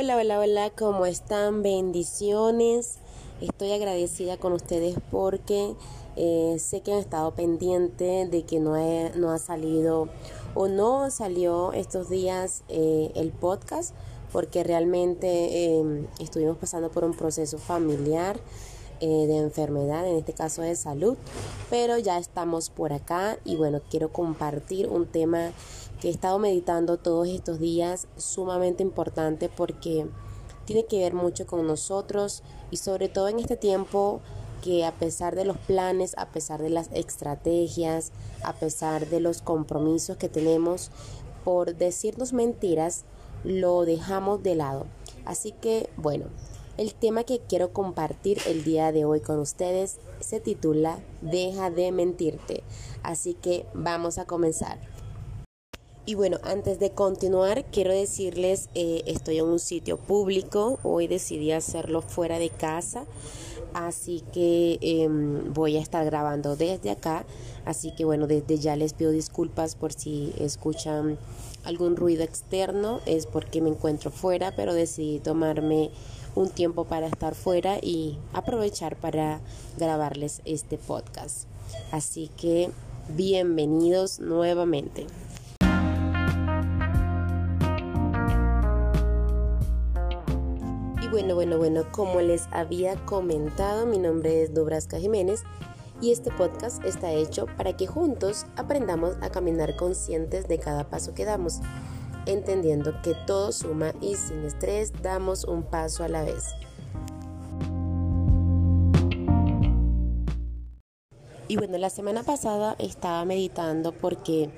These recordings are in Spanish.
Hola, hola, hola, ¿cómo están? Bendiciones. Estoy agradecida con ustedes porque eh, sé que han estado pendientes de que no, no ha salido o no salió estos días eh, el podcast porque realmente em, estuvimos pasando por un proceso familiar eh, de enfermedad, en este caso de salud, pero ya estamos por acá y bueno, quiero compartir un tema que he estado meditando todos estos días, sumamente importante porque tiene que ver mucho con nosotros y sobre todo en este tiempo que a pesar de los planes, a pesar de las estrategias, a pesar de los compromisos que tenemos, por decirnos mentiras, lo dejamos de lado. Así que, bueno, el tema que quiero compartir el día de hoy con ustedes se titula Deja de mentirte. Así que vamos a comenzar. Y bueno, antes de continuar, quiero decirles, eh, estoy en un sitio público, hoy decidí hacerlo fuera de casa, así que em, voy a estar grabando desde acá, así que bueno, desde ya les pido disculpas por si escuchan algún ruido externo, es porque me encuentro fuera, pero decidí tomarme un tiempo para estar fuera y aprovechar para grabarles este podcast. Así que bienvenidos nuevamente. Bueno, bueno, bueno, como les había comentado, mi nombre es Dubrasca Jiménez y este podcast está hecho para que juntos aprendamos a caminar conscientes de cada paso que damos, entendiendo que todo suma y sin estrés damos un paso a la vez. Y bueno, la semana pasada estaba meditando porque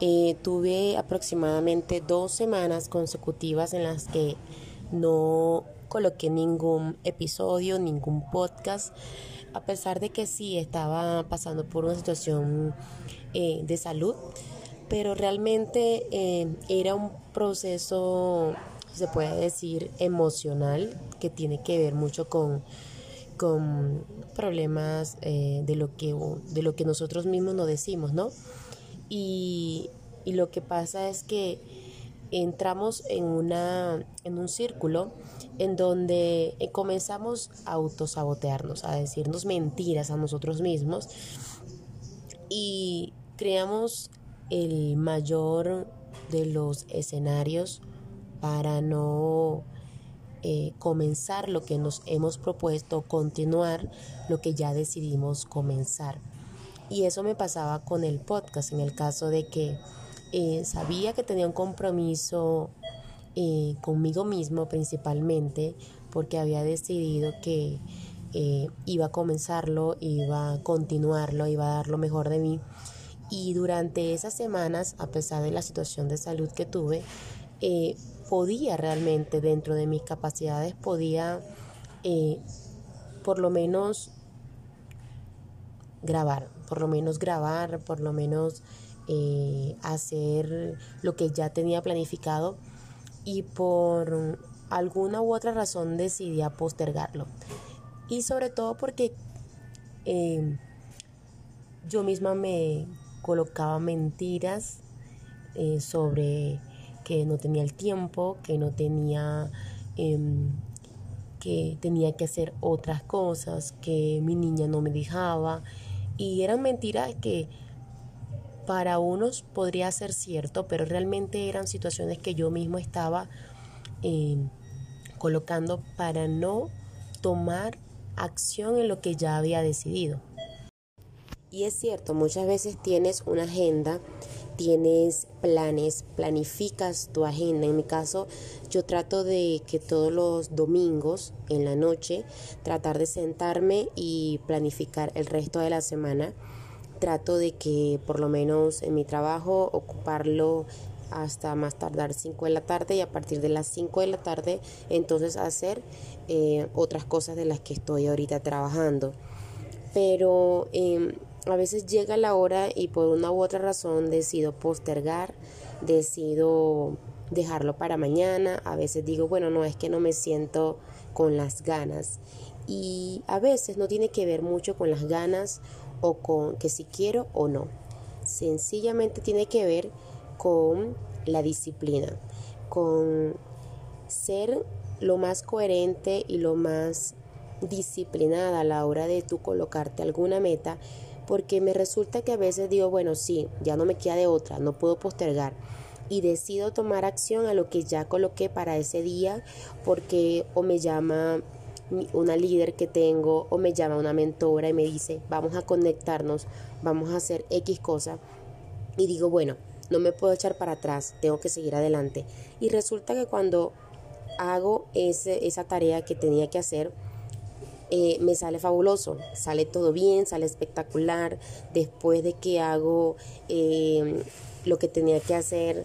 eh, tuve aproximadamente dos semanas consecutivas en las que no coloqué ningún episodio, ningún podcast, a pesar de que sí estaba pasando por una situación eh, de salud, pero realmente eh, era un proceso, se puede decir, emocional, que tiene que ver mucho con, con problemas eh, de, lo que, de lo que nosotros mismos nos decimos, ¿no? Y, y lo que pasa es que entramos en, una, en un círculo en donde eh, comenzamos a autosabotearnos, a decirnos mentiras a nosotros mismos y creamos el mayor de los escenarios para no eh, comenzar lo que nos hemos propuesto, continuar lo que ya decidimos comenzar. Y eso me pasaba con el podcast, en el caso de que eh, sabía que tenía un compromiso eh, conmigo mismo principalmente porque había decidido que eh, iba a comenzarlo, iba a continuarlo, iba a dar lo mejor de mí. Y durante esas semanas, a pesar de la situación de salud que tuve, podía realmente, dentro de mis capacidades, podía por lo menos grabar, por lo menos grabar, por lo menos eh, hacer lo que ya tenía planificado y por alguna u otra razón decidí postergarlo. Y sobre todo porque eh, yo misma me colocaba mentiras eh, sobre que no tenía el tiempo, que no tenía, em, que tenía que hacer otras cosas, que mi niña no me dejaba. Y eran mentiras que para unos podría ser cierto, pero realmente eran situaciones que yo mismo estaba eh, colocando para no tomar acción en lo que ya había decidido. Y es cierto, muchas veces tienes una agenda, tienes planes, planificas tu agenda. En mi caso, yo trato de que todos los domingos en la noche tratar de sentarme y planificar el resto de la semana trato de que por lo menos en mi trabajo ocuparlo hasta más tardar 5 de la tarde y a partir de las 5 de la tarde entonces hacer eh, otras cosas de las que estoy ahorita trabajando. Pero em, a veces llega la hora y por una u otra razón decido postergar, decido dejarlo para mañana, a veces digo, bueno, no es que no me siento con las ganas. Y a veces no tiene que ver mucho con las ganas o con que si quiero o no. Sencillamente tiene que ver con la disciplina, con ser lo más coherente y lo más disciplinada a la hora de tú colocarte alguna meta, porque me resulta que a veces digo, bueno, sí, ya no me queda de otra, no puedo postergar y decido tomar acción a lo que ya coloqué para ese día porque o me llama una líder que tengo o me llama una mentora y me dice vamos a conectarnos, vamos a hacer X cosa y digo bueno, no me puedo echar para atrás, tengo que seguir adelante y resulta que cuando hago ese, esa tarea que tenía que hacer, eh, me sale fabuloso, sale todo bien, sale espectacular. Después de que hago eh, lo que tenía que hacer,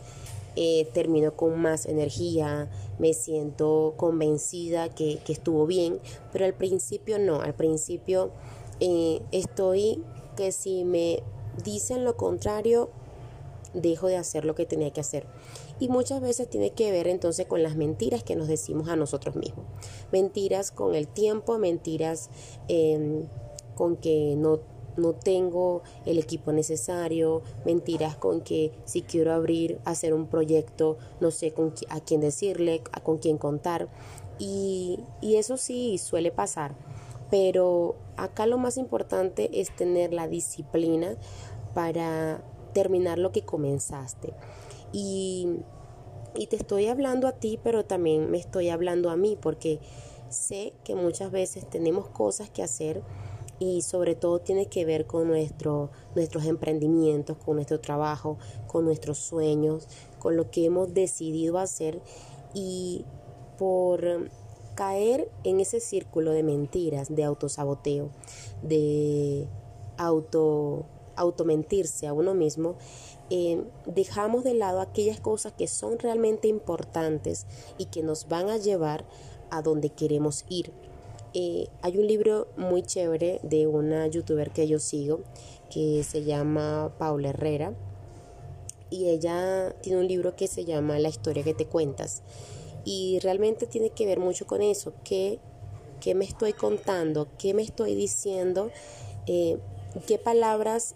eh, termino con más energía, me siento convencida que, que, estuvo bien, pero al principio no, al principio estoy que si me dicen lo contrario, dejo de hacer lo que tenía que hacer y muchas veces tiene que ver entonces con las mentiras que nos decimos a nosotros mismos. Mentiras con el tiempo, mentiras em, con que no, no tengo el equipo necesario, mentiras con que si quiero abrir, hacer un proyecto, no sé con a quién decirle, a con quién contar. Y, y eso sí suele pasar. Pero acá lo más importante es tener la disciplina para terminar lo que comenzaste. Y, te estoy hablando a ti, pero también me estoy hablando a mí, porque sé que muchas veces tenemos cosas que hacer y sobre todo tiene que ver con nuestro, nuestros emprendimientos, con nuestro trabajo, con nuestros sueños, con lo que hemos decidido hacer y por caer en ese círculo de mentiras, de autosaboteo, de auto automentirse a uno mismo, eh, dejamos de lado aquellas cosas que son realmente importantes y que nos van a llevar a donde queremos ir. Eh, hay un libro muy chévere de una youtuber que yo sigo que se llama Paula Herrera y ella tiene un libro que se llama La historia que te cuentas y realmente tiene que ver mucho con eso, qué, qué me estoy contando, qué me estoy diciendo, eh, qué palabras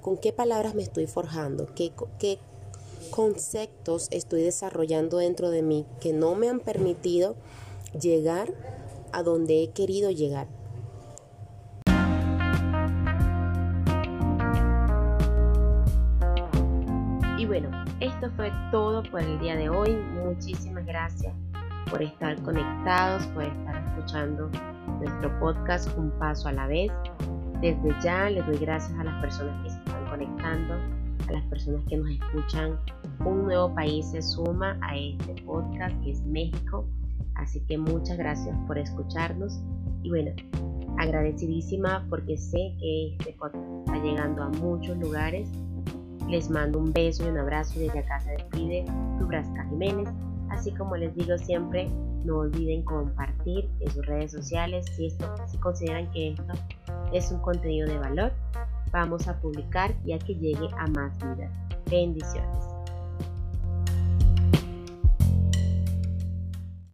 con qué palabras me estoy forjando, qué, qué conceptos estoy desarrollando dentro de mí que no me han permitido llegar a donde he querido llegar. Y bueno, esto fue todo por el día de hoy. Muchísimas gracias por estar conectados, por estar escuchando nuestro podcast Un Paso a la vez. Desde ya les doy gracias a las personas que conectando, a las personas que nos escuchan. Un nuevo país se suma a este podcast que es México. Así que muchas gracias por escucharnos. Y bueno, agradecidísima porque sé que este podcast está llegando a muchos lugares. Les mando un beso y un abrazo y desde acá se despide Brasca Jiménez. Así como les digo siempre, no olviden compartir en sus redes sociales si, esto, si consideran que esto es un contenido de valor vamos a publicar ya que llegue a más vidas. Bendiciones.